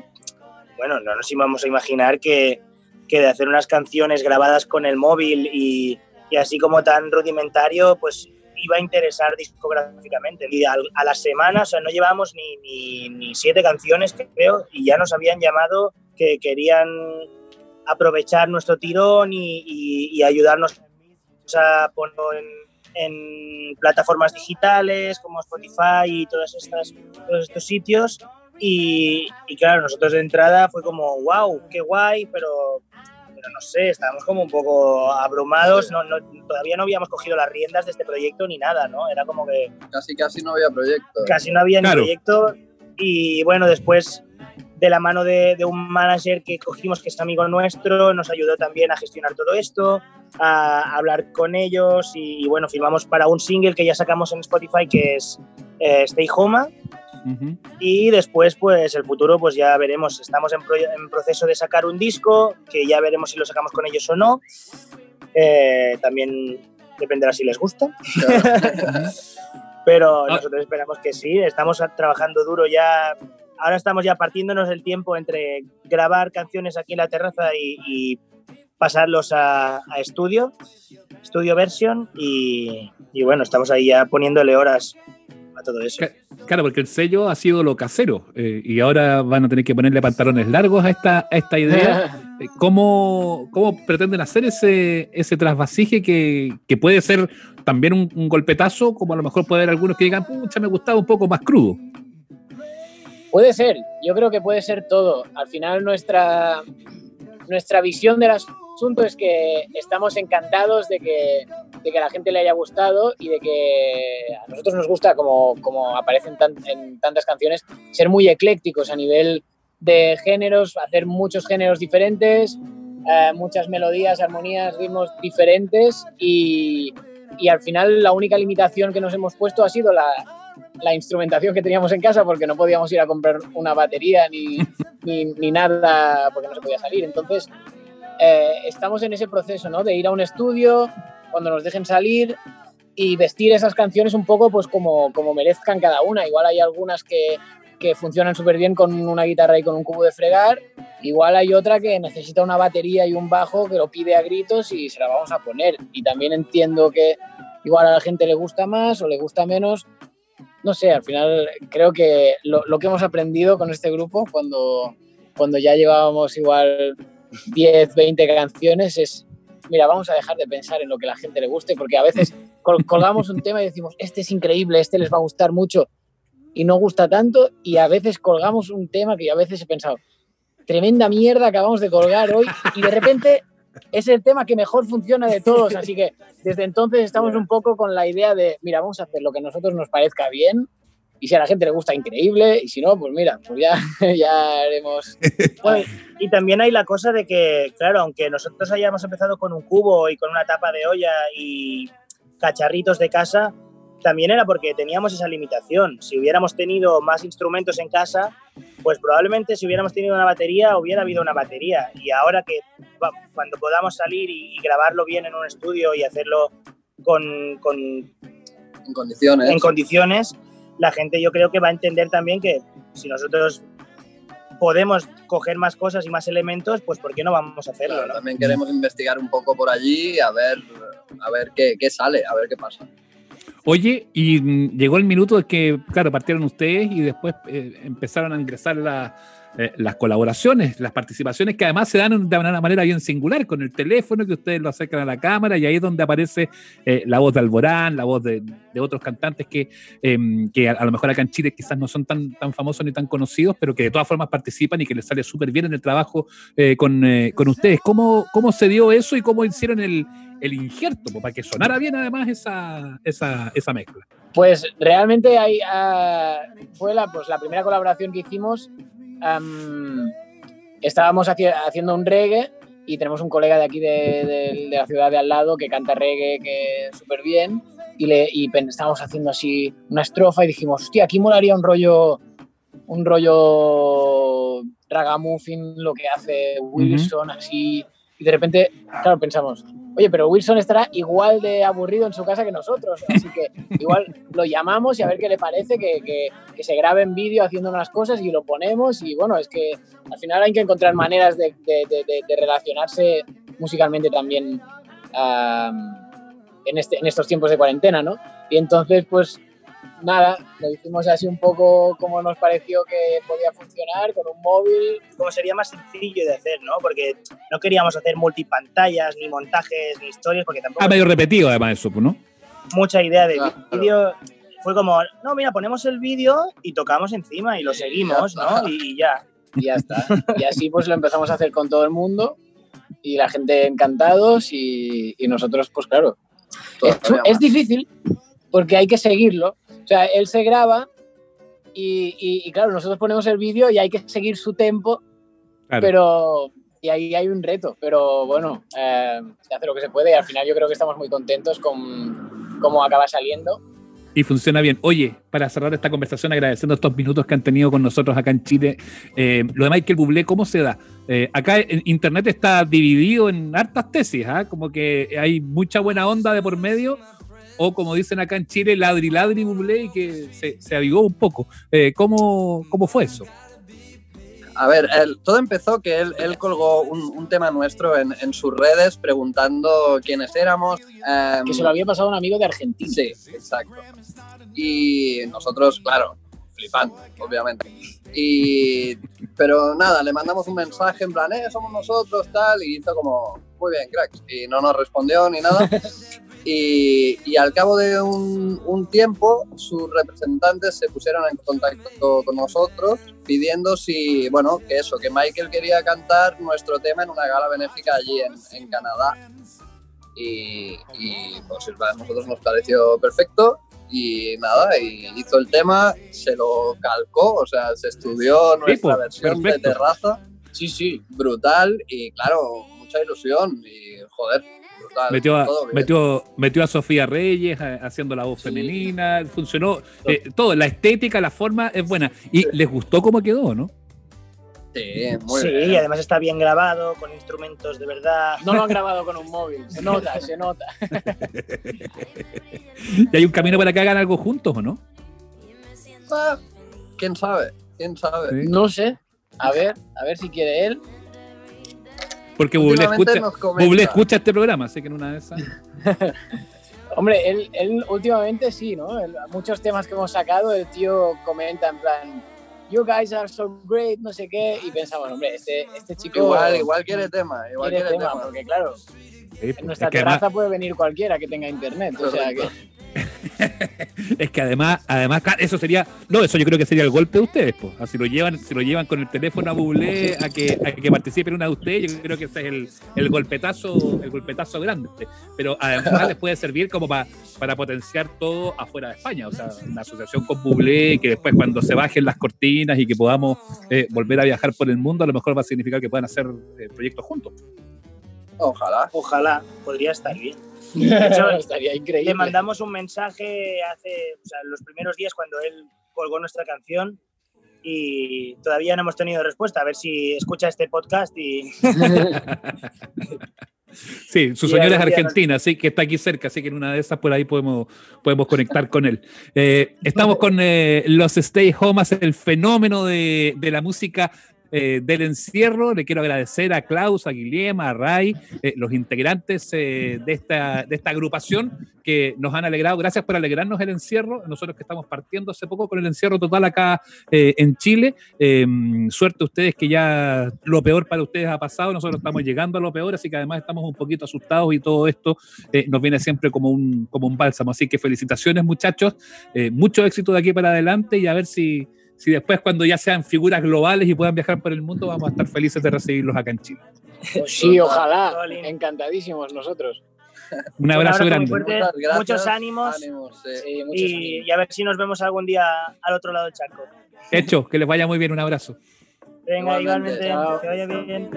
bueno, no nos íbamos a imaginar que, que de hacer unas canciones grabadas con el móvil y, y así como tan rudimentario, pues iba a interesar discográficamente. Y a, a la semana, o sea, no llevábamos ni, ni, ni, siete canciones, creo, y ya nos habían llamado que querían aprovechar nuestro tirón y, y, y ayudarnos a ponerlo en, en, plataformas digitales como Spotify y todas estas, todos estos sitios. Y, y claro, nosotros de entrada fue como, wow, qué guay, pero pero no sé, estábamos como un poco abrumados, no, no, todavía no habíamos cogido las riendas de este proyecto ni nada, ¿no? Era como que... Casi, casi no había proyecto. Casi no había claro. ni proyecto y bueno, después de la mano de, de, un manager que cogimos que es amigo nuestro, nos ayudó también a gestionar todo esto, a hablar con ellos y, y bueno, firmamos para un single que ya sacamos en Spotify que es eh, Stay Home. Uh -huh. Y después, pues el futuro, pues ya veremos. Estamos en, pro en, proceso de sacar un disco, que ya veremos si lo sacamos con ellos o no. Eh, también dependerá si les gusta. *laughs* Pero ah. nosotros esperamos que sí. Estamos trabajando duro ya. Ahora estamos ya partiéndonos el tiempo entre grabar canciones aquí en la terraza y, y pasarlos a, a, estudio, estudio version. Y, y bueno, estamos ahí ya poniéndole horas a todo eso. Claro, porque el sello ha sido lo casero eh, y ahora van a tener que ponerle pantalones largos a esta, a esta idea. *laughs* ¿Cómo, ¿Cómo, pretenden hacer ese, ese trasvasije que, que puede ser también un, un, golpetazo, como a lo mejor puede haber algunos que digan, pucha, me gustaba un poco más crudo? Puede ser, yo creo que puede ser todo. Al final nuestra, nuestra visión del asunto es que estamos encantados de que, de que a la gente le haya gustado y de que a nosotros nos gusta, como, como aparecen tan, en tantas canciones, ser muy eclécticos a nivel de géneros, hacer muchos géneros diferentes eh, muchas melodías, armonías, ritmos diferentes y, y, al final la única limitación que nos hemos puesto ha sido la, la, instrumentación que teníamos en casa porque no podíamos ir a comprar una batería ni, *laughs* ni, ni nada porque no se podía salir. Entonces eh, estamos en ese proceso ¿no? de ir a un estudio cuando nos dejen salir y vestir esas canciones un poco pues como, como merezcan cada una. Igual hay algunas que, que funcionan súper bien con una guitarra y con un cubo de fregar. Igual hay otra que necesita una batería y un bajo que lo pide a gritos y se la vamos a poner. Y también entiendo que igual a la gente le gusta más o le gusta menos. No sé, al final creo que lo, lo que hemos aprendido con este grupo cuando, cuando ya llevábamos igual 10, 20 canciones es, mira, vamos a dejar de pensar en lo que a la gente le guste, porque a veces colgamos un tema y decimos, este es increíble, este les va a gustar mucho, y no gusta tanto y a veces colgamos un tema que yo a veces he pensado, tremenda mierda acabamos de colgar hoy y de repente es el tema que mejor funciona de todos, así que desde entonces estamos un poco con la idea de, mira, vamos a hacer lo que a nosotros nos parezca bien y si a la gente le gusta, increíble, y si no, pues mira, pues ya, *laughs* ya haremos... *laughs* Bueno, y también hay la cosa de que, claro, aunque nosotros hayamos empezado con un cubo y con una tapa de olla y cacharritos de casa, también era porque teníamos esa limitación. Si hubiéramos tenido más instrumentos en casa, pues probablemente si hubiéramos tenido una batería, hubiera habido una batería. Y ahora que cuando podamos salir y, grabarlo bien en un estudio y hacerlo con, con en condiciones. En condiciones, la gente yo creo que va a entender también que si nosotros podemos coger más cosas y más elementos, pues ¿por qué no vamos a hacerlo? Claro, También queremos investigar un poco por allí, a ver, a ver qué, qué sale, a ver qué pasa. Oye, y mm, llegó el minuto de que, claro, partieron ustedes y después eh, empezaron a ingresar la, eh, las colaboraciones, las participaciones que además se dan de una manera bien singular, con el teléfono que ustedes lo acercan a la cámara y ahí es donde aparece eh, la voz de Alborán, la voz de, otros cantantes que, em, que a, lo mejor acá en Chile quizás no son tan, tan famosos ni tan conocidos, pero que de todas formas participan y que les sale súper bien en el trabajo eh, con, con, ustedes. ¿Cómo, ¿Cómo se dio eso y cómo hicieron el, el injerto para que sonara bien además esa, esa, esa mezcla? Pues realmente ahí, uh, fue la, pues, la primera colaboración que hicimos estábamos haciendo un reggae y tenemos un colega de aquí de, la ciudad de al lado que canta reggae que súper bien y, le, y estábamos haciendo así una estrofa y dijimos, hostia, aquí molaría un rollo, un rollo ragamuffin, lo que hace Wilson, así. Y de repente, claro, pensamos, oye, pero Wilson estará igual de aburrido en su casa que nosotros, así que igual lo llamamos y a ver qué le parece, que, que, se grabe en vídeo haciendo unas cosas y lo ponemos y bueno, es que al final hay que encontrar maneras de, de, relacionarse musicalmente también en, este, en estos tiempos de cuarentena, ¿no? Y entonces, pues nada, lo hicimos así un poco como nos pareció que podía funcionar, con un móvil. Como sería más sencillo de hacer, ¿no? Porque no queríamos hacer multipantallas, ni montajes, ni historias, porque tampoco... Ah, medio repetido además eso, ¿no? Mucha idea de vídeo. Fue como, no, mira, ponemos el vídeo y tocamos encima y lo seguimos, ¿no? Y ya. Y ya está. Y así pues lo empezamos a hacer con todo el mundo y la gente encantados y, nosotros, pues claro. Es, es difícil porque hay que seguirlo, o sea, él se graba y, claro, nosotros ponemos el vídeo y hay que seguir su tempo, pero... Y ahí hay un reto, pero bueno, eh, se hace lo que se puede y al final yo creo que estamos muy contentos con cómo acaba saliendo. Y funciona bien. Oye, para cerrar esta conversación, agradeciendo estos minutos que han tenido con nosotros acá en Chile, eh, lo de Michael Bublé, ¿cómo se da? Eh, acá en Internet está dividido en hartas tesis, ¿ah? como que hay mucha buena onda de por medio, o como dicen acá en Chile, ladri ladri bublé y que se, se avivó un poco. Eh, ¿cómo, ¿Cómo fue eso? A ver, todo empezó que él, él colgó un, tema nuestro en, en, sus redes preguntando quiénes éramos. Em, que se lo había pasado a un amigo de Argentina. Sí, exacto. Y nosotros, claro, flipando, obviamente. Y, pero nada, le mandamos un mensaje en plan, eh, somos nosotros, tal, y hizo como, muy bien, cracks. Y no nos respondió ni nada. *laughs* Y, al cabo de un, tiempo, sus representantes se pusieron en contacto con nosotros pidiendo si, bueno, que eso, que Michael quería cantar nuestro tema en una gala benéfica allí en, Canadá. Y, pues a nosotros nos pareció perfecto y nada, y hizo el tema, se lo calcó, o sea, se estudió nuestra versión de terraza. Sí, sí. Brutal y claro, mucha ilusión y, joder, Metió a, metió, metió a Sofía Reyes eh, haciendo la voz Sí. femenina, funcionó eh, todo, la estética, la forma es buena. Y les gustó cómo quedó, ¿no? Sí, muy sí, bien. y además está bien grabado, con instrumentos de verdad. No lo han grabado con un móvil, se nota, se nota. *laughs* Y hay un camino para que hagan algo juntos, ¿o no? Ah, ¿Quién sabe? ¿Quién sabe? Sí. No sé. A ver, a ver si quiere él. Porque Bublé Últimamente escucha, escucha este programa, así que en una de esas. *laughs* Hombre, él, él últimamente sí, ¿no? El- muchos temas que hemos sacado, el tío comenta en plan, you guys are so great, no sé qué, y pensamos, hombre, este, este chico Igual, igual quiere tema, igual quiere quiere tema, tema. porque claro, Sí, en nuestra terraza además, puede venir cualquiera que tenga internet, o sea que... *laughs* es que además, además, eso sería, no, eso yo creo que sería el golpe de ustedes, pues. Así lo llevan, si lo llevan con el teléfono a Bublé a que, a que participe en una de ustedes, yo creo que ese es el, el golpetazo, el golpetazo grande. Pero además les puede servir como pa- para potenciar todo afuera de España, o sea, una asociación con Bublé, que después cuando se bajen las cortinas y que podamos eh, volver a viajar por el mundo, a lo mejor va a significar que puedan hacer eh, proyectos juntos. Ojalá. Ojalá, podría estar bien. *laughs* hecho, estaría Le increíble. mandamos un mensaje hace, o sea, los primeros días cuando él colgó nuestra canción y todavía no hemos tenido respuesta. A ver si escucha este podcast y *laughs* Sí, su Y señora es argentina, así que está aquí cerca, así que en una de esas por ahí podemos, podemos conectar con él. Eh, estamos con eh, los Stay Homas, el fenómeno de, de la música eh, del encierro. Le quiero agradecer a Klaus, a Guillermo, a Ray, eh, los integrantes eh, de, esta, de esta agrupación que nos han alegrado. Gracias por alegrarnos el encierro. Nosotros que estamos partiendo hace poco con el encierro total acá en Chile. Eh, suerte ustedes que ya lo peor para ustedes ha pasado. Nosotros estamos llegando a lo peor, así que además estamos un poquito asustados y todo esto nos viene siempre como un, como un bálsamo. Así que felicitaciones muchachos, mucho éxito de aquí para adelante y a ver si, si después cuando ya sean figuras globales y puedan viajar por el mundo vamos a estar felices de recibirlos acá en Chile. Sí, ojalá. Encantadísimos nosotros. Un abrazo grande. fuerte, Muchas gracias. muchos ánimos, Ánimos, sí. Sí, muchos y, ánimos. y a ver si nos vemos algún día al otro lado del charco. Hecho, que les vaya muy bien, un abrazo. Venga, Igualmente. igualmente, que vaya bien.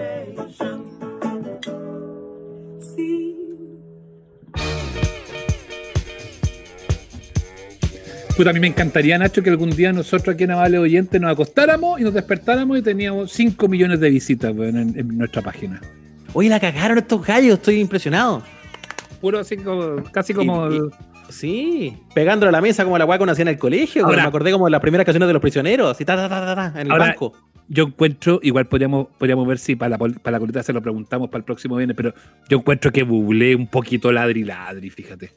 Puta, a mí me encantaría, Nacho, que algún día nosotros aquí en Amable Oyente nos acostáramos y nos despertáramos y teníamos 5 millones de visitas en, en nuestra página. Oye, la cagaron estos gallos, estoy impresionado. Puro así como, casi como... Y- y- el- Sí, pegándole a la mesa como la weá que uno hacía en el colegio. Ahora- me acordé como de las primeras canciones de los prisioneros, así ta, ta, ta, ta, ta, en el Ahora- banco. yo encuentro, igual podríamos, podríamos ver si para la, para la colita se lo preguntamos para el próximo viernes, pero yo encuentro que bublé un poquito ladri ladri, fíjate.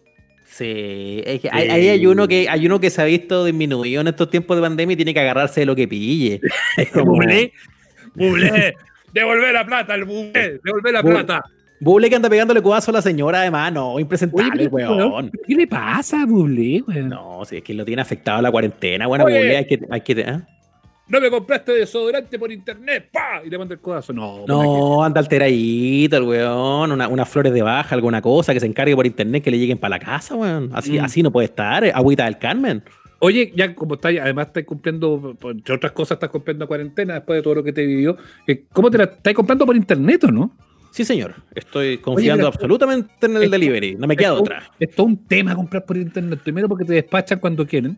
Sí, es que hay- ahí hay uno que hay uno que se ha visto disminuido en estos tiempos de pandemia y tiene que agarrarse de lo que pille. *laughs* Como- Bublé, bublé, *laughs* devolver la plata, el bublé, devolver la Bu- plata. Buble que anda pegándole codazo a la señora, además, no, impresentable, weón. ¿qué le pasa a bublé, weón? No. Si es que lo tiene afectado la cuarentena, bueno. Buble hay que, hay que ¿eh? Me compraste desodorante por internet, pa, y le mando el codazo. No, No, anda alteradito el weón, una- unas flores de baja, alguna cosa que se encargue por internet que le lleguen para la casa, weón. Así, Mm. así no puede estar, eh, agüita del Carmen. Oye, ya como está, además estás cumpliendo, por- entre otras cosas, estás cumpliendo cuarentena después de todo lo que te vivió. eh, ¿Cómo te la estás comprando por internet o no? Sí, señor, estoy confiando absolutamente en el delivery, no me queda es, otra. Es todo un tema comprar por internet. Primero porque te despachan cuando quieren.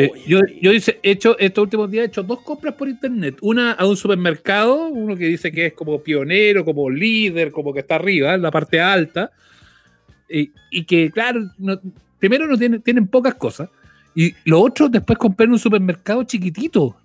Eh, yo, yo hice, he hecho, estos últimos días he hecho dos compras por internet. Una a un supermercado, uno que dice que es como pionero, como líder, como que está arriba, en la parte alta. Y, y que, claro, no- primero no tienen, tienen pocas cosas. Y lo otro, después compré en un supermercado chiquitito.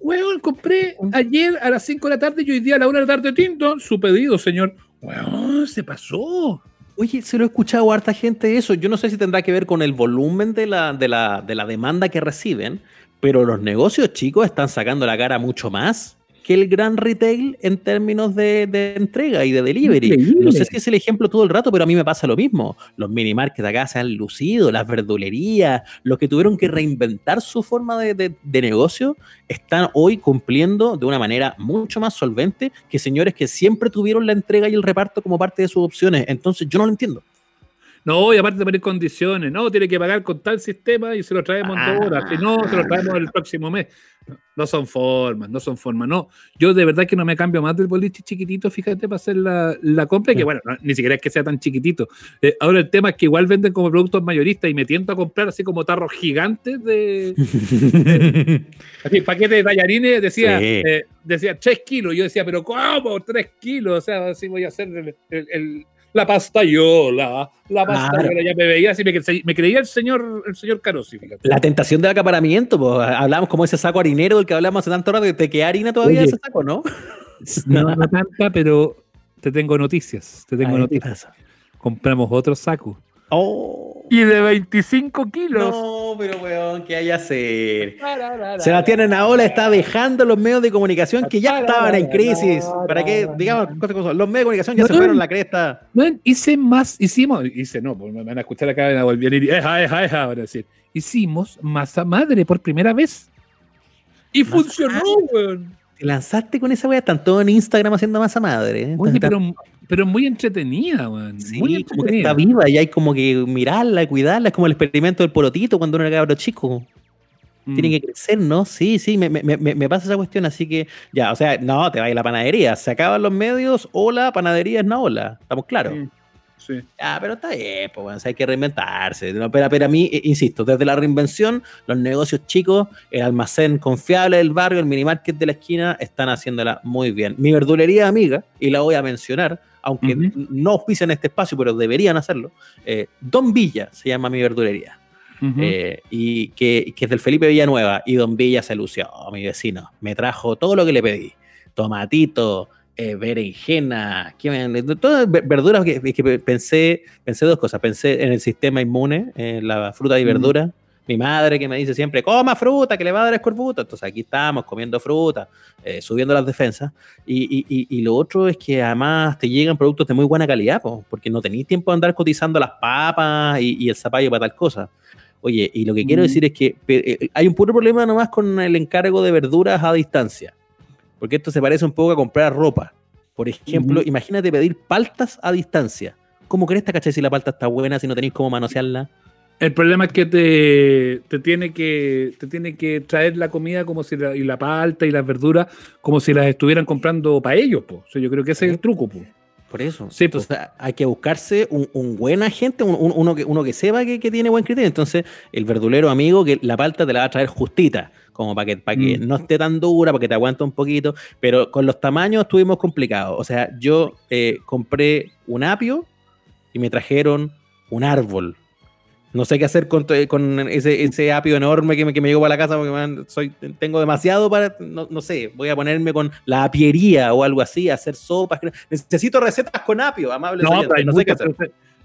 Weón, compré ayer a las 5 de la tarde y hoy día a la 1 de la tarde tinto. Su pedido, señor. Weón, se pasó. Oye, se lo he escuchado a harta gente eso. Yo no sé si tendrá que ver con el volumen de la, de la, de la demanda que reciben, pero los negocios chicos están sacando la cara mucho más que el gran retail en términos de, de entrega y de delivery. Increíble. No sé si es el ejemplo todo el rato, pero a mí me pasa lo mismo. Los mini markets acá se han lucido, las verdulerías, los que tuvieron que reinventar su forma de, de- de negocio, están hoy cumpliendo de una manera mucho más solvente que señores que siempre tuvieron la entrega y el reparto como parte de sus opciones. Entonces yo no lo entiendo. No, y aparte de poner condiciones, no, tiene que pagar con tal sistema y se lo traemos en dos horas, si no, se lo traemos el próximo mes. No son formas, no son formas, no. Yo de verdad que no me cambio más del boliche chiquitito, fíjate, para hacer la, la compra, que bueno, ni siquiera es que sea tan chiquitito. Eh, ahora el tema es que igual venden como productos mayoristas y me tiento a comprar así como tarros gigantes de... *laughs* así, paquete de tallarines, decía, eh, decía 3 kilos, yo decía, pero ¿cómo 3 kilos? O sea, así voy a hacer el la pastayola, la pastayola, ya me veía así, me, creía el señor, el señor Carosi, La tentación del acaparamiento, pues hablamos como ese saco harinero del que hablamos hace tanto rato, ¿te queda harina todavía ese saco, no? *laughs* No, no tanta, pero te tengo noticias, te tengo noticias. Compramos otro saco. Oh. Y de 25 kilos. No, pero weón, ¿qué hay a hacer? Sebastián Naola está dejando los medios de comunicación que ya estaban en crisis. ¿Para qué? Digamos, los medios de comunicación ya se fueron la cresta. hice más, hicimos, hice no, pues me van a escuchar acá en volver y eja, eja, eja, van a decir. Hicimos masa madre por primera vez. Y funcionó, weón. Te lanzaste con esa weá, están todos en Instagram haciendo masa madre. Oye, pero pero muy entretenida, weón. Sí, muy como que está viva y hay como que mirarla, cuidarla. Es como el experimento del porotito cuando uno era cabro chico. Tiene mm. que crecer, ¿no? Sí, sí, me, me, me, pasa esa cuestión, así que ya, o sea, no, te va a ir la panadería. Se acaban los medios, hola, panadería es una ola. ¿Estamos claros? Sí. Ah, pero está bien, pues bueno, hay que reinventarse. pero, pero, a mí, eh, insisto, desde la reinvención, los negocios chicos, el almacén confiable del barrio, el minimarket de la esquina, están haciéndola muy bien. Mi verdulería amiga, y la voy a mencionar, aunque no pisen este espacio, pero deberían hacerlo. Eh, Don Villa se llama mi verdulería. Eh, y que, es del Felipe Villanueva. Y Don Villa se lució, mi vecino. Me trajo todo lo que le pedí: tomatito, eh, berenjena, todas verduras que, que, pensé, pensé dos cosas. Pensé en el sistema inmune, en la fruta y verdura mi madre que me dice siempre, coma fruta, que le va a dar escorbuto. Entonces aquí estamos comiendo fruta, eh, subiendo las defensas. Y, y, y, lo otro es que además te llegan productos de muy buena calidad, porque no tenéis tiempo de andar cotizando las papas y, el zapallo para tal cosa. Oye, y lo que quiero mm. decir es que eh, hay un puro problema nomás con el encargo de verduras a distancia. Porque esto se parece un poco a comprar ropa. Por ejemplo, imagínate pedir paltas a distancia. ¿Cómo crees, cachai, si la palta está buena, si no tenéis cómo manosearla? El problema es que te, te, tiene que te tiene que traer la comida como si la, y la palta y las verduras como si las estuvieran comprando para ellos, po. yo creo que ese es el truco, po. Por eso. Sí, Entonces, hay que buscarse un, un buen agente, uno, que, uno que sepa que, tiene buen criterio. Entonces, el verdulero amigo, que la palta te la va a traer justita, como para que, para que mm. no esté tan dura, para que te aguante un poquito. Pero con los tamaños estuvimos complicados. O sea, yo eh, compré un apio y me trajeron un árbol no sé qué hacer con, ese, ese, apio enorme que me, que me llegó para la casa porque soy, tengo demasiado para, no, sé, voy a ponerme con la apiería o algo así, hacer sopas. Necesito recetas con apio, amable. No, no sé qué hacer.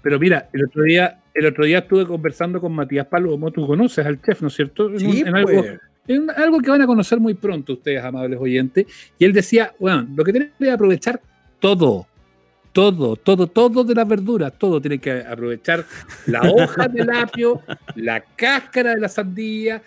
Pero mira, el otro día, el otro día estuve conversando con Matías Palomo, tú conoces al chef, ¿no es cierto? En, pues. en algo que van a conocer muy pronto ustedes, amables oyentes. Y él decía, bueno, lo que tienen que aprovechar todo todo, todo, todo de las verduras, todo tiene que aprovechar la hoja del apio, la cáscara de la sandía,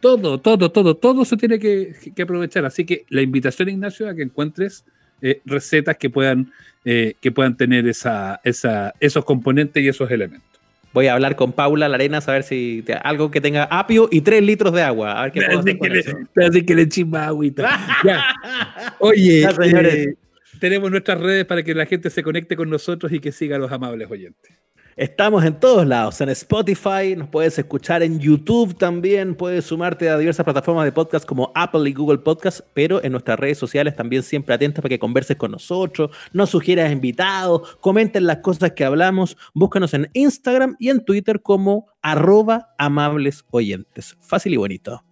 todo, todo, todo, todo se tiene que, aprovechar. Así que la invitación, Ignacio, a que encuentres eh, recetas que puedan, eh, que puedan tener esa, esa, esos componentes y esos elementos. Voy a hablar con Paula Larena a ver si algo que tenga apio y tres litros de agua. A ver qué puedo hacer que le, Así que le chimba agüita. *laughs* Oye, señores. Eh, tenemos nuestras redes para que la gente se conecte con nosotros y que siga a los amables oyentes. Estamos en todos lados, en Spotify, nos puedes escuchar en YouTube también, puedes sumarte a diversas plataformas de podcast como Apple y Google Podcast, pero en nuestras redes sociales también siempre atentas para que converses con nosotros, nos sugieras invitados, comenten las cosas que hablamos, búscanos en Instagram y en Twitter como arroba amables oyentes. Fácil y bonito.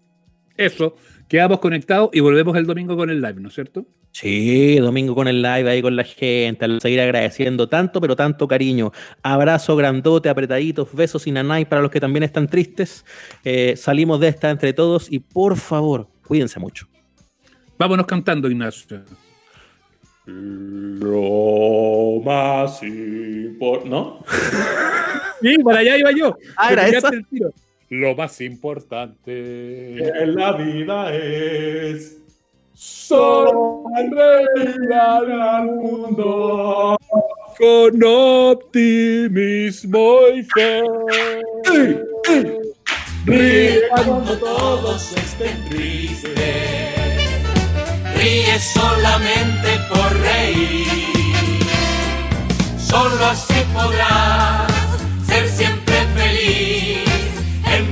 Eso, quedamos conectados y volvemos el domingo con el live, ¿no es cierto? Sí, domingo con el live ahí con la gente, a seguir agradeciendo tanto, pero tanto cariño. Abrazo grandote, apretaditos, besos y nanay para los que también están tristes. Eh, salimos de esta entre todos y por favor, cuídense mucho. Vámonos cantando, Ignacio. Lo más importante. ¿No? sí, para allá iba yo. Ah, era eso. Lo más importante en la vida es Sonreír al mundo. con optimismo y fe. Ríe cuando todos estén tristes. Ríe solamente por reír. Solo así podrás ser siempre